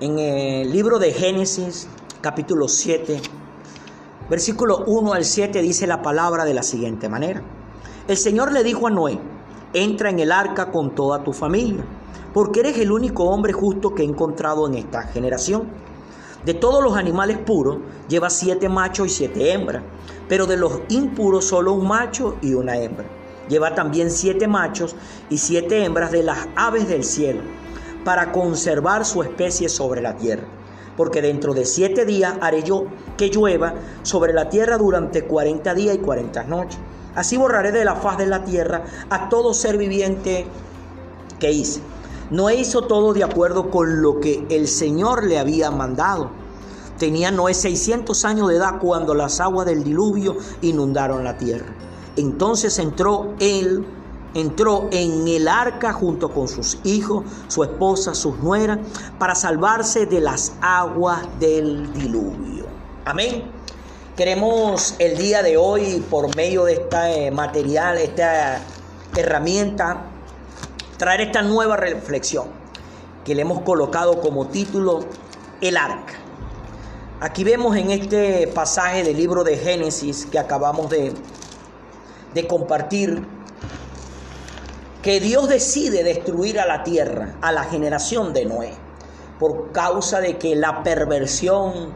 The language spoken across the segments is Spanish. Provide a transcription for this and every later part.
En el libro de Génesis, capítulo 7, versículo 1 al 7, dice la palabra de la siguiente manera. El Señor le dijo a Noé, entra en el arca con toda tu familia, porque eres el único hombre justo que he encontrado en esta generación. De todos los animales puros, lleva siete machos y siete hembras, pero de los impuros solo un macho y una hembra. Lleva también siete machos y siete hembras de las aves del cielo, para conservar su especie sobre la tierra. Porque dentro de siete días haré yo que llueva sobre la tierra durante cuarenta días y cuarenta noches. Así borraré de la faz de la tierra a todo ser viviente que hice. Noé hizo todo de acuerdo con lo que el Señor le había mandado. Tenía Noé 600 años de edad cuando las aguas del diluvio inundaron la tierra. Entonces entró él, entró en el arca junto con sus hijos, su esposa, sus nueras, para salvarse de las aguas del diluvio. Amén. Queremos el día de hoy, por medio de este material, esta herramienta, traer esta nueva reflexión que le hemos colocado como título El arca. Aquí vemos en este pasaje del libro de Génesis que acabamos de, de compartir que Dios decide destruir a la tierra, a la generación de Noé, por causa de que la perversión,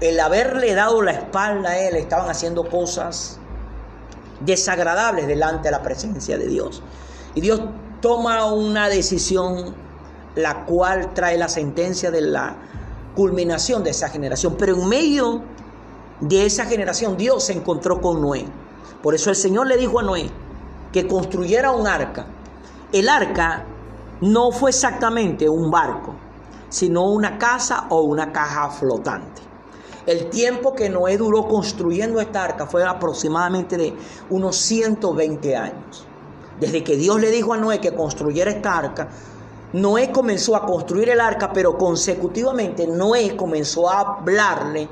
el haberle dado la espalda a él, estaban haciendo cosas desagradables delante de la presencia de Dios. Y Dios toma una decisión la cual trae la sentencia de la culminación de esa generación. Pero en medio de esa generación Dios se encontró con Noé. Por eso el Señor le dijo a Noé que construyera un arca. El arca no fue exactamente un barco, sino una casa o una caja flotante. El tiempo que Noé duró construyendo esta arca fue aproximadamente de unos 120 años. Desde que Dios le dijo a Noé que construyera esta arca, Noé comenzó a construir el arca, pero consecutivamente Noé comenzó a hablarle,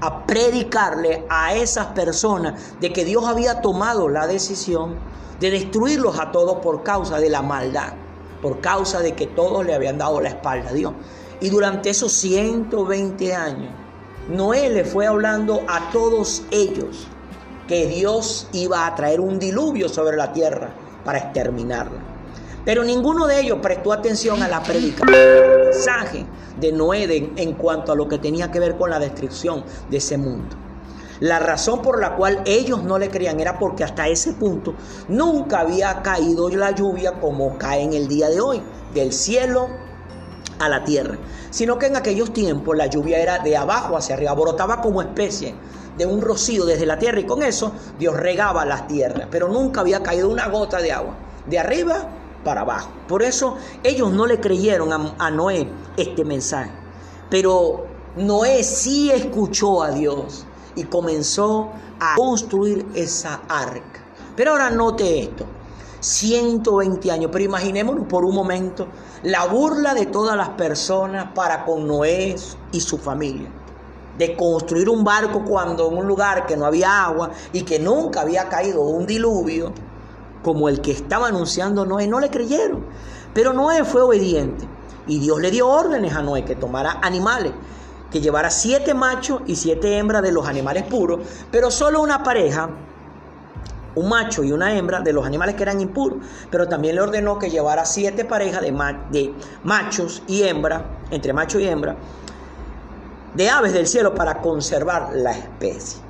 a predicarle a esas personas de que Dios había tomado la decisión de destruirlos a todos por causa de la maldad, por causa de que todos le habían dado la espalda a Dios. Y durante esos 120 años, Noé le fue hablando a todos ellos que Dios iba a traer un diluvio sobre la tierra para exterminarla. Pero ninguno de ellos prestó atención a la predicación, al mensaje de Noé en cuanto a lo que tenía que ver con la destrucción de ese mundo. La razón por la cual ellos no le creían era porque hasta ese punto nunca había caído la lluvia como cae en el día de hoy, del cielo a la tierra, sino que en aquellos tiempos la lluvia era de abajo hacia arriba, brotaba como especie de un rocío desde la tierra y con eso Dios regaba las tierras, pero nunca había caído una gota de agua, de arriba para abajo. Por eso ellos no le creyeron a, a Noé este mensaje, pero Noé sí escuchó a Dios y comenzó a construir esa arca. Pero ahora note esto, 120 años, pero imaginémonos por un momento la burla de todas las personas para con Noé y su familia. De construir un barco cuando en un lugar que no había agua y que nunca había caído un diluvio, como el que estaba anunciando Noé, no le creyeron. Pero Noé fue obediente y Dios le dio órdenes a Noé que tomara animales, que llevara siete machos y siete hembras de los animales puros, pero solo una pareja un macho y una hembra de los animales que eran impuros, pero también le ordenó que llevara siete parejas de, machos y hembra, entre macho y hembra, de aves del cielo para conservar la especie.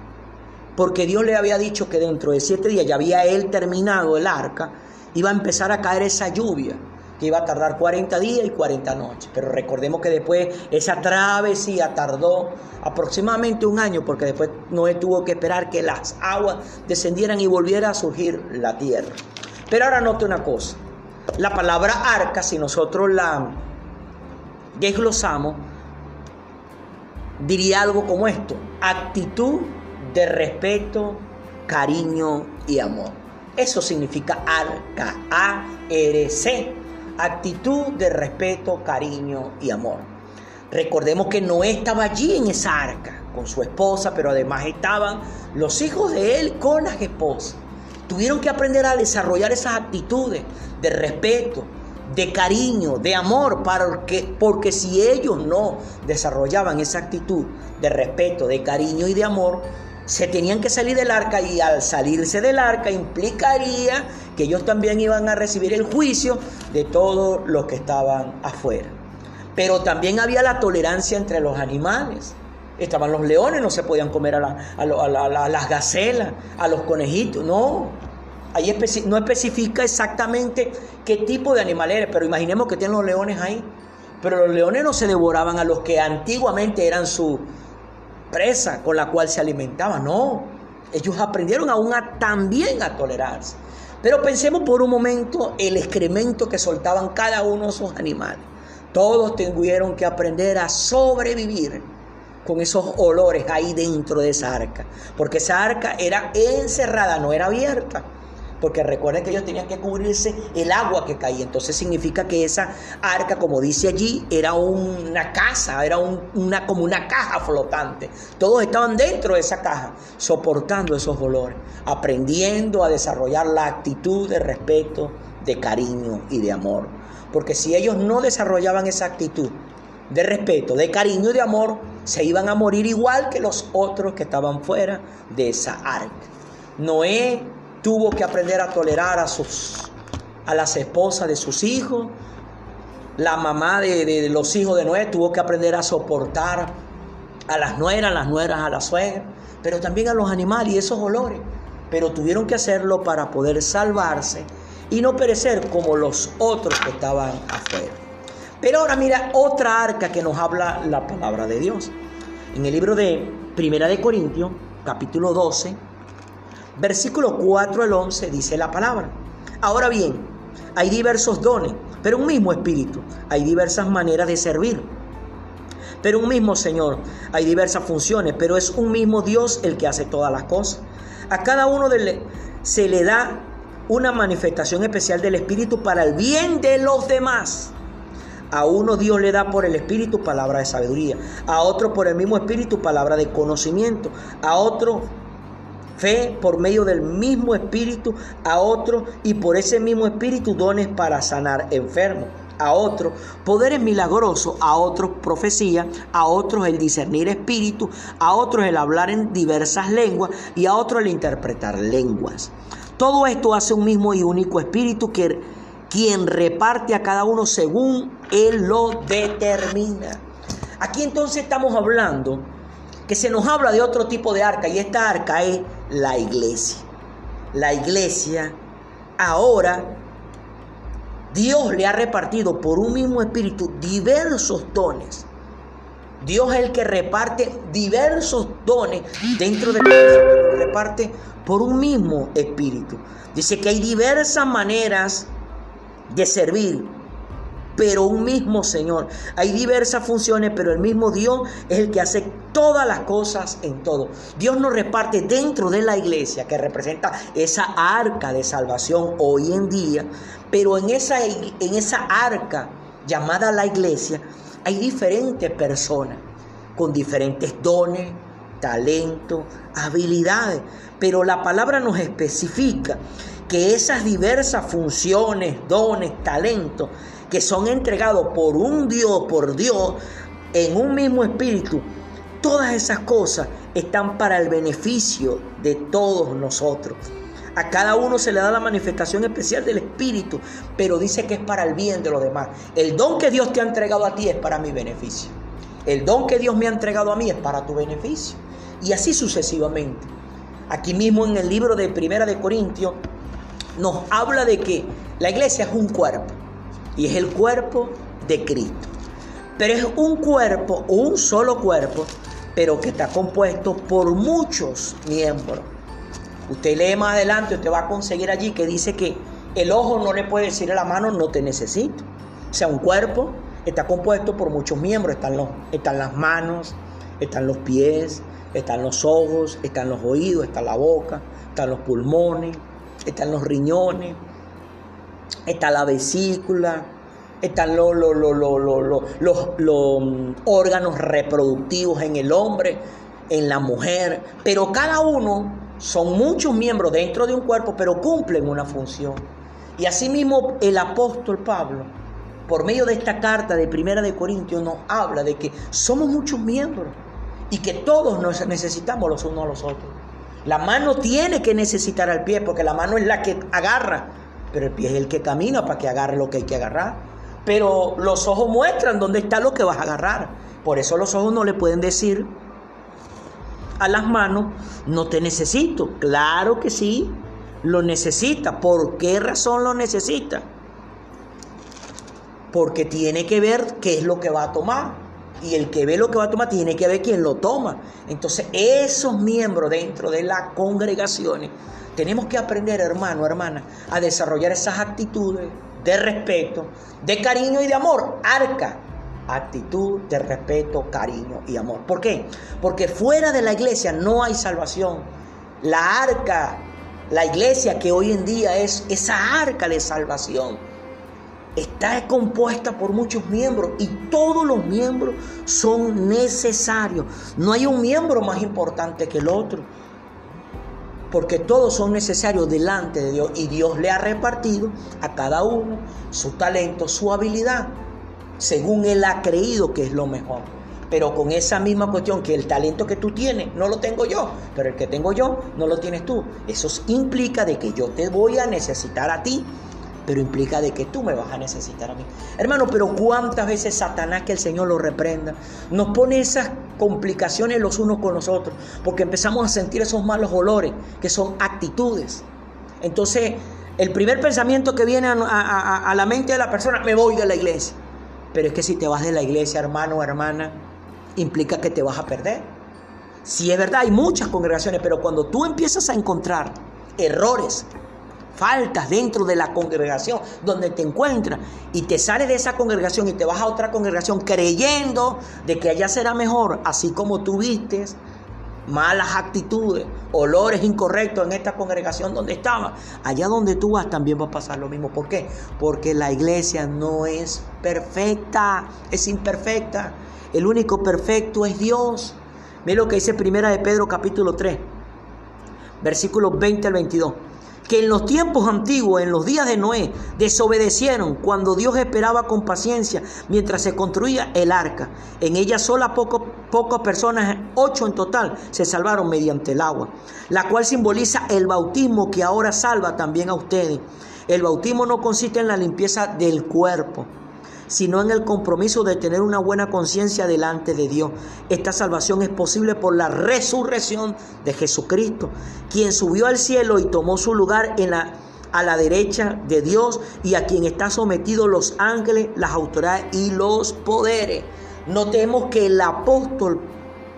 Porque Dios le había dicho que dentro de siete días ya había él terminado el arca, iba a empezar a caer esa lluvia que iba a tardar 40 días y 40 noches. Pero recordemos que después esa travesía tardó aproximadamente un año, porque después Noé tuvo que esperar que las aguas descendieran y volviera a surgir la tierra. Pero ahora note una cosa, la palabra arca, si nosotros la desglosamos, diría algo como esto, actitud de respeto, cariño y amor. Eso significa arca, A-R-C, actitud de respeto, cariño y amor. Recordemos que Noé estaba allí en esa arca con su esposa, pero además estaban los hijos de él con las esposas. Tuvieron que aprender a desarrollar esas actitudes de respeto, de cariño, de amor, porque, porque si ellos no desarrollaban esa actitud de respeto, de cariño y de amor, se tenían que salir del arca y al salirse del arca implicaría que ellos también iban a recibir el juicio de todos los que estaban afuera. Pero también había la tolerancia entre los animales. Estaban los leones, no se podían comer a, las gacelas, a los conejitos, no. Ahí no especifica exactamente qué tipo de animal era, pero imaginemos que tienen los leones ahí. Pero los leones no se devoraban a los que antiguamente eran su presa con la cual se alimentaban, no. Ellos aprendieron aún a, también a tolerarse. Pero pensemos por un momento el excremento que soltaban cada uno de esos animales. Todos tuvieron que aprender a sobrevivir con esos olores ahí dentro de esa arca. Porque esa arca era encerrada, no era abierta. Porque recuerden que ellos tenían que cubrirse el agua que caía. Entonces significa que esa arca, como dice allí, era una casa, era una, como una caja flotante. Todos estaban dentro de esa caja, soportando esos olores, aprendiendo a desarrollar la actitud de respeto, de cariño y de amor. Porque si ellos no desarrollaban esa actitud de respeto, de cariño y de amor, se iban a morir igual que los otros que estaban fuera de esa arca. Noé tuvo que aprender a tolerar a, sus, a las esposas de sus hijos. La mamá de, los hijos de Noé tuvo que aprender a soportar a las nueras, las nueras a la suegra, pero también a los animales y esos olores. Pero tuvieron que hacerlo para poder salvarse y no perecer como los otros que estaban afuera. Pero ahora mira otra arca que nos habla la palabra de Dios. En el libro de Primera de Corintios, capítulo 12, Versículo 4 al 11 dice la palabra. Ahora bien, hay diversos dones, pero un mismo espíritu. Hay diversas maneras de servir. Pero un mismo Señor. Hay diversas funciones, pero es un mismo Dios el que hace todas las cosas. A cada uno de se le da una manifestación especial del Espíritu para el bien de los demás. A uno Dios le da por el Espíritu palabra de sabiduría, a otro por el mismo Espíritu palabra de conocimiento, a otro fe por medio del mismo Espíritu a otro y por ese mismo Espíritu dones para sanar enfermos a otros poderes milagrosos, a otros profecía, a otros el discernir espíritu, a otros el hablar en diversas lenguas y a otros el interpretar lenguas. Todo esto hace un mismo y único espíritu que quien reparte a cada uno según él lo determina. Aquí entonces estamos hablando que se nos habla de otro tipo de arca y esta arca es la iglesia. La iglesia ahora Dios le ha repartido por un mismo espíritu diversos dones. Dios es el que reparte diversos dones dentro de la reparte por un mismo espíritu. Dice que hay diversas maneras de servir, pero un mismo Señor. Hay diversas funciones, pero el mismo Dios es el que hace todas las cosas en todo. Dios nos reparte dentro de la iglesia, que representa esa arca de salvación hoy en día, pero en esa, en esa arca llamada la iglesia hay diferentes personas con diferentes dones, talentos, habilidades, pero la palabra nos especifica que esas diversas funciones, dones, talentos, que son entregados por un Dios, por Dios, en un mismo espíritu, todas esas cosas están para el beneficio de todos nosotros. A cada uno se le da la manifestación especial del Espíritu, pero dice que es para el bien de los demás. El don que Dios te ha entregado a ti es para mi beneficio. El don que Dios me ha entregado a mí es para tu beneficio. Y así sucesivamente. Aquí mismo en el libro de Primera de Corintios nos habla de que la iglesia es un cuerpo y es el cuerpo de Cristo. Pero es un cuerpo, un solo cuerpo, pero que está compuesto por muchos miembros. Usted lee más adelante, usted va a conseguir allí que dice que el ojo no le puede decir a la mano no te necesito. O sea, un cuerpo está compuesto por muchos miembros. Están, los, están las manos, están los pies, están los ojos, están los oídos, está la boca, están los pulmones, están los riñones, está la vesícula, están los, los, mm, órganos reproductivos en el hombre, en la mujer, pero cada uno son muchos miembros dentro de un cuerpo, pero cumplen una función. Y asimismo el apóstol Pablo, por medio de esta carta de Primera de Corintios, nos habla de que somos muchos miembros y que todos nos necesitamos los unos a los otros. La mano tiene que necesitar al pie, porque la mano es la que agarra, pero el pie es el que camina para que agarre lo que hay que agarrar. Pero los ojos muestran dónde está lo que vas a agarrar. Por eso los ojos no le pueden decir a las manos, no te necesito. Claro que sí, lo necesita. ¿Por qué razón lo necesita? Porque tiene que ver qué es lo que va a tomar. Y el que ve lo que va a tomar tiene que ver quién lo toma. Entonces, esos miembros dentro de las congregaciones, tenemos que aprender, hermano, hermana, a desarrollar esas actitudes de respeto, de cariño y de amor. Arca, actitud de respeto, cariño y amor. ¿Por qué? Porque fuera de la iglesia no hay salvación. La arca, la iglesia que hoy en día es esa arca de salvación, está compuesta por muchos miembros y todos los miembros son necesarios. No hay un miembro más importante que el otro. Porque todos son necesarios delante de Dios y Dios le ha repartido a cada uno su talento, su habilidad, según Él ha creído que es lo mejor. Pero con esa misma cuestión que el talento que tú tienes no lo tengo yo, pero el que tengo yo no lo tienes tú. Eso implica de que yo te voy a necesitar a ti pero implica de que tú me vas a necesitar a mí. Hermano, pero cuántas veces Satanás, que el Señor lo reprenda, nos pone esas complicaciones los unos con los otros, porque empezamos a sentir esos malos olores, que son actitudes. Entonces, el primer pensamiento que viene a, la mente de la persona, me voy de la iglesia. Pero es que si te vas de la iglesia, hermano o hermana, implica que te vas a perder. Si es verdad, hay muchas congregaciones, pero cuando tú empiezas a encontrar errores, faltas dentro de la congregación donde te encuentras y te sales de esa congregación y te vas a otra congregación creyendo de que allá será mejor, así como tú vistes malas actitudes, olores incorrectos en esta congregación donde estaba, allá donde tú vas también va a pasar lo mismo. ¿Por qué? Porque la iglesia no es perfecta, es imperfecta. El único perfecto es Dios. Mira lo que dice Primera de Pedro capítulo 3, versículos 20 al 22 que en los tiempos antiguos, en los días de Noé, desobedecieron cuando Dios esperaba con paciencia mientras se construía el arca. En ella sola poco, pocas personas, ocho en total, se salvaron mediante el agua, la cual simboliza el bautismo que ahora salva también a ustedes. El bautismo no consiste en la limpieza del cuerpo, sino en el compromiso de tener una buena conciencia delante de Dios. Esta salvación es posible por la resurrección de Jesucristo, quien subió al cielo y tomó su lugar en la, a la derecha de Dios y a quien está sometido los ángeles, las autoridades y los poderes. Notemos que el apóstol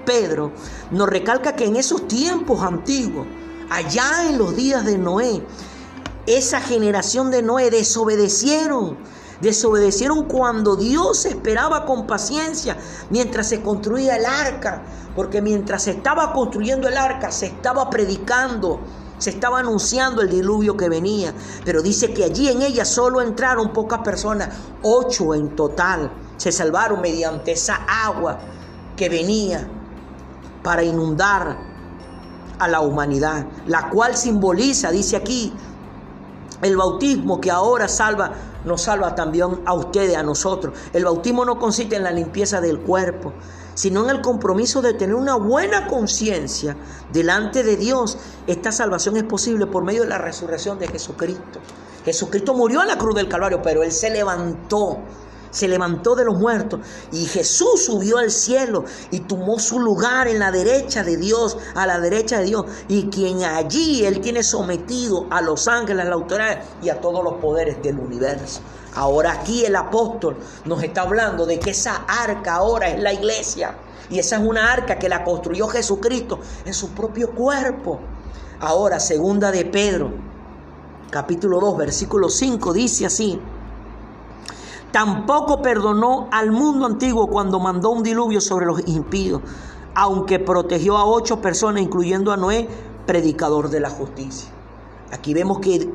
Pedro nos recalca que en esos tiempos antiguos, allá en los días de Noé, esa generación de Noé desobedecieron Desobedecieron cuando Dios esperaba con paciencia mientras se construía el arca. Porque mientras se estaba construyendo el arca, se estaba predicando, se estaba anunciando el diluvio que venía. Pero dice que allí en ella solo entraron pocas personas, ocho en total. Se salvaron mediante esa agua que venía para inundar a la humanidad, la cual simboliza, dice aquí, el bautismo que ahora salva nos salva también a ustedes, a nosotros. El bautismo no consiste en la limpieza del cuerpo, sino en el compromiso de tener una buena conciencia delante de Dios. Esta salvación es posible por medio de la resurrección de Jesucristo. Jesucristo murió en la cruz del Calvario, pero Él se levantó se levantó de los muertos y Jesús subió al cielo y tomó su lugar en la derecha de Dios, a la derecha de Dios, y quien allí Él tiene sometido a los ángeles, a la autoridad y a todos los poderes del universo. Ahora aquí el apóstol nos está hablando de que esa arca ahora es la iglesia y esa es una arca que la construyó Jesucristo en su propio cuerpo. Ahora, segunda de Pedro, capítulo 2, versículo 5, dice así. Tampoco perdonó al mundo antiguo cuando mandó un diluvio sobre los impíos, aunque protegió a ocho personas, incluyendo a Noé, predicador de la justicia. Aquí vemos que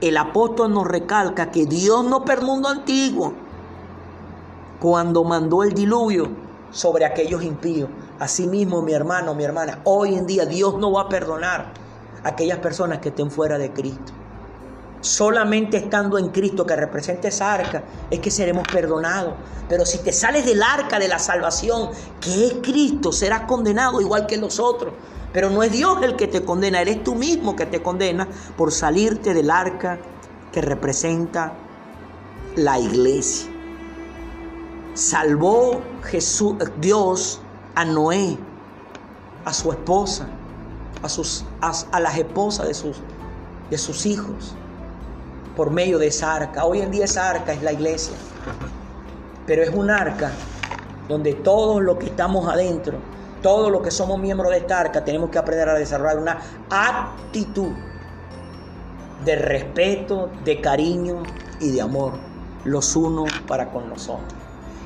el apóstol nos recalca que Dios no perdonó al mundo antiguo cuando mandó el diluvio sobre aquellos impíos. Asimismo, mi hermano, mi hermana, hoy en día Dios no va a perdonar a aquellas personas que estén fuera de Cristo. Solamente estando en Cristo que representa esa arca, es que seremos perdonados. Pero si te sales del arca de la salvación, que es Cristo, serás condenado igual que los otros. Pero no es Dios el que te condena, eres tú mismo que te condena por salirte del arca que representa la iglesia. Salvó Jesús, Dios a Noé, a su esposa, a, sus, a, las esposas de sus, de sus hijos por medio de esa arca. Hoy en día esa arca es la iglesia, pero es un arca donde todos los que estamos adentro, todos los que somos miembros de esta arca, tenemos que aprender a desarrollar una actitud de respeto, de cariño y de amor los unos para con los otros.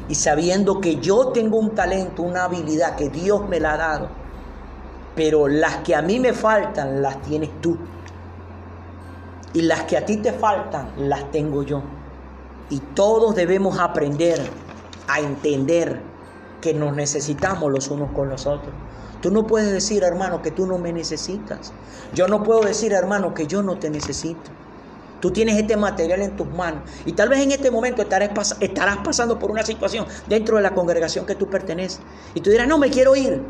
Y sabiendo que yo tengo un talento, una habilidad que Dios me la ha dado, pero las que a mí me faltan las tienes tú. Y las que a ti te faltan, las tengo yo. Y todos debemos aprender a entender que nos necesitamos los unos con los otros. Tú no puedes decir, hermano, que tú no me necesitas. Yo no puedo decir, hermano, que yo no te necesito. Tú tienes este material en tus manos y tal vez en este momento estarás, estarás pasando por una situación dentro de la congregación que tú perteneces. Y tú dirás, no, me quiero ir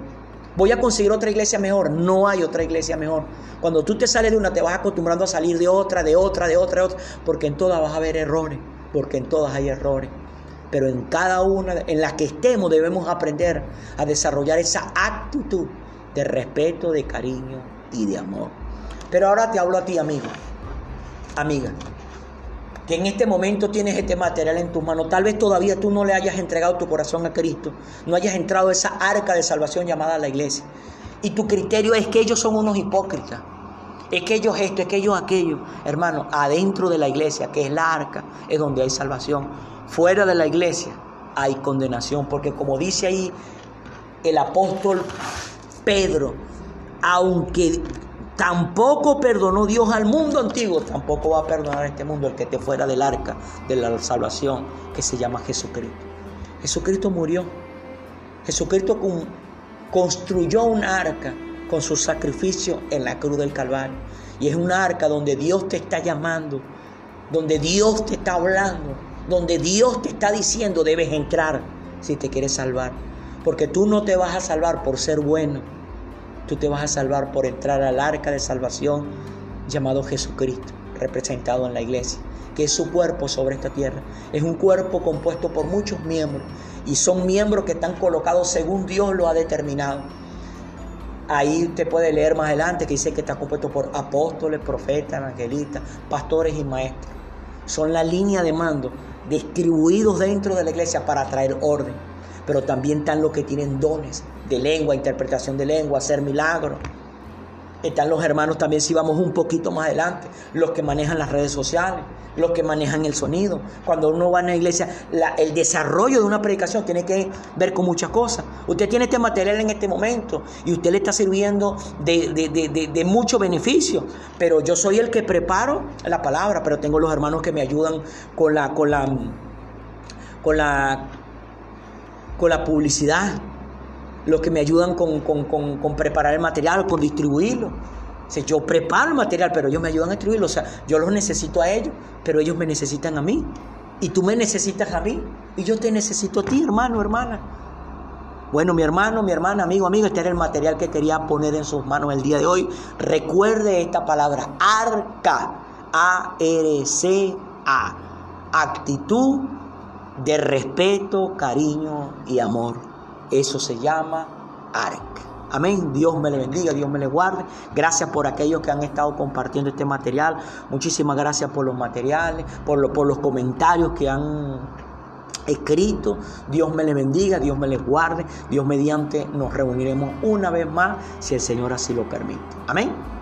voy a conseguir otra iglesia mejor. No hay otra iglesia mejor. Cuando tú te sales de una, te vas acostumbrando a salir de otra, de otra, de otra, de otra, porque en todas vas a haber errores, porque en todas hay errores. Pero en cada una, en la que estemos, debemos aprender a desarrollar esa actitud de respeto, de cariño y de amor. Pero ahora te hablo a ti, amigo, amiga en este momento tienes este material en tus manos, tal vez todavía tú no le hayas entregado tu corazón a Cristo, no hayas entrado a esa arca de salvación llamada la iglesia. Y tu criterio es que ellos son unos hipócritas. Es que ellos esto, es que ellos aquello. Hermano, adentro de la iglesia, que es la arca, es donde hay salvación. Fuera de la iglesia hay condenación, porque como dice ahí el apóstol Pedro, aunque Tampoco perdonó Dios al mundo antiguo, tampoco va a perdonar a este mundo el que te fuera del arca de la salvación que se llama Jesucristo. Jesucristo murió. Jesucristo construyó un arca con su sacrificio en la cruz del Calvario. Y es un arca donde Dios te está llamando, donde Dios te está hablando, donde Dios te está diciendo debes entrar si te quieres salvar. Porque tú no te vas a salvar por ser bueno tú te vas a salvar por entrar al arca de salvación llamado Jesucristo, representado en la iglesia, que es su cuerpo sobre esta tierra. Es un cuerpo compuesto por muchos miembros y son miembros que están colocados según Dios lo ha determinado. Ahí usted puede leer más adelante que dice que está compuesto por apóstoles, profetas, evangelistas, pastores y maestros. Son la línea de mando distribuidos dentro de la iglesia para traer orden pero también están los que tienen dones de lengua, interpretación de lengua, hacer milagros. Están los hermanos también, si vamos un poquito más adelante, los que manejan las redes sociales, los que manejan el sonido. Cuando uno va a una iglesia, el desarrollo de una predicación tiene que ver con muchas cosas. Usted tiene este material en este momento y usted le está sirviendo de, de mucho beneficio, pero yo soy el que preparo la palabra, pero tengo los hermanos que me ayudan con la, con la, con la con la publicidad, los que me ayudan con, preparar el material, con distribuirlo. O yo preparo el material, pero ellos me ayudan a distribuirlo. O sea, yo los necesito a ellos, pero ellos me necesitan a mí. Y tú me necesitas a mí. Y yo te necesito a ti, hermano, hermana. Bueno, mi hermano, mi hermana, amigo, amigo, este era el material que quería poner en sus manos el día de hoy. Recuerde esta palabra, arca, A-R-C-A, actitud de respeto, cariño y amor. Eso se llama ARC. Amén. Dios me le bendiga, Dios me le guarde. Gracias por aquellos que han estado compartiendo este material. Muchísimas gracias por los materiales, por, por los comentarios que han escrito. Dios me le bendiga, Dios me les guarde. Dios mediante nos reuniremos una vez más si el Señor así lo permite. Amén.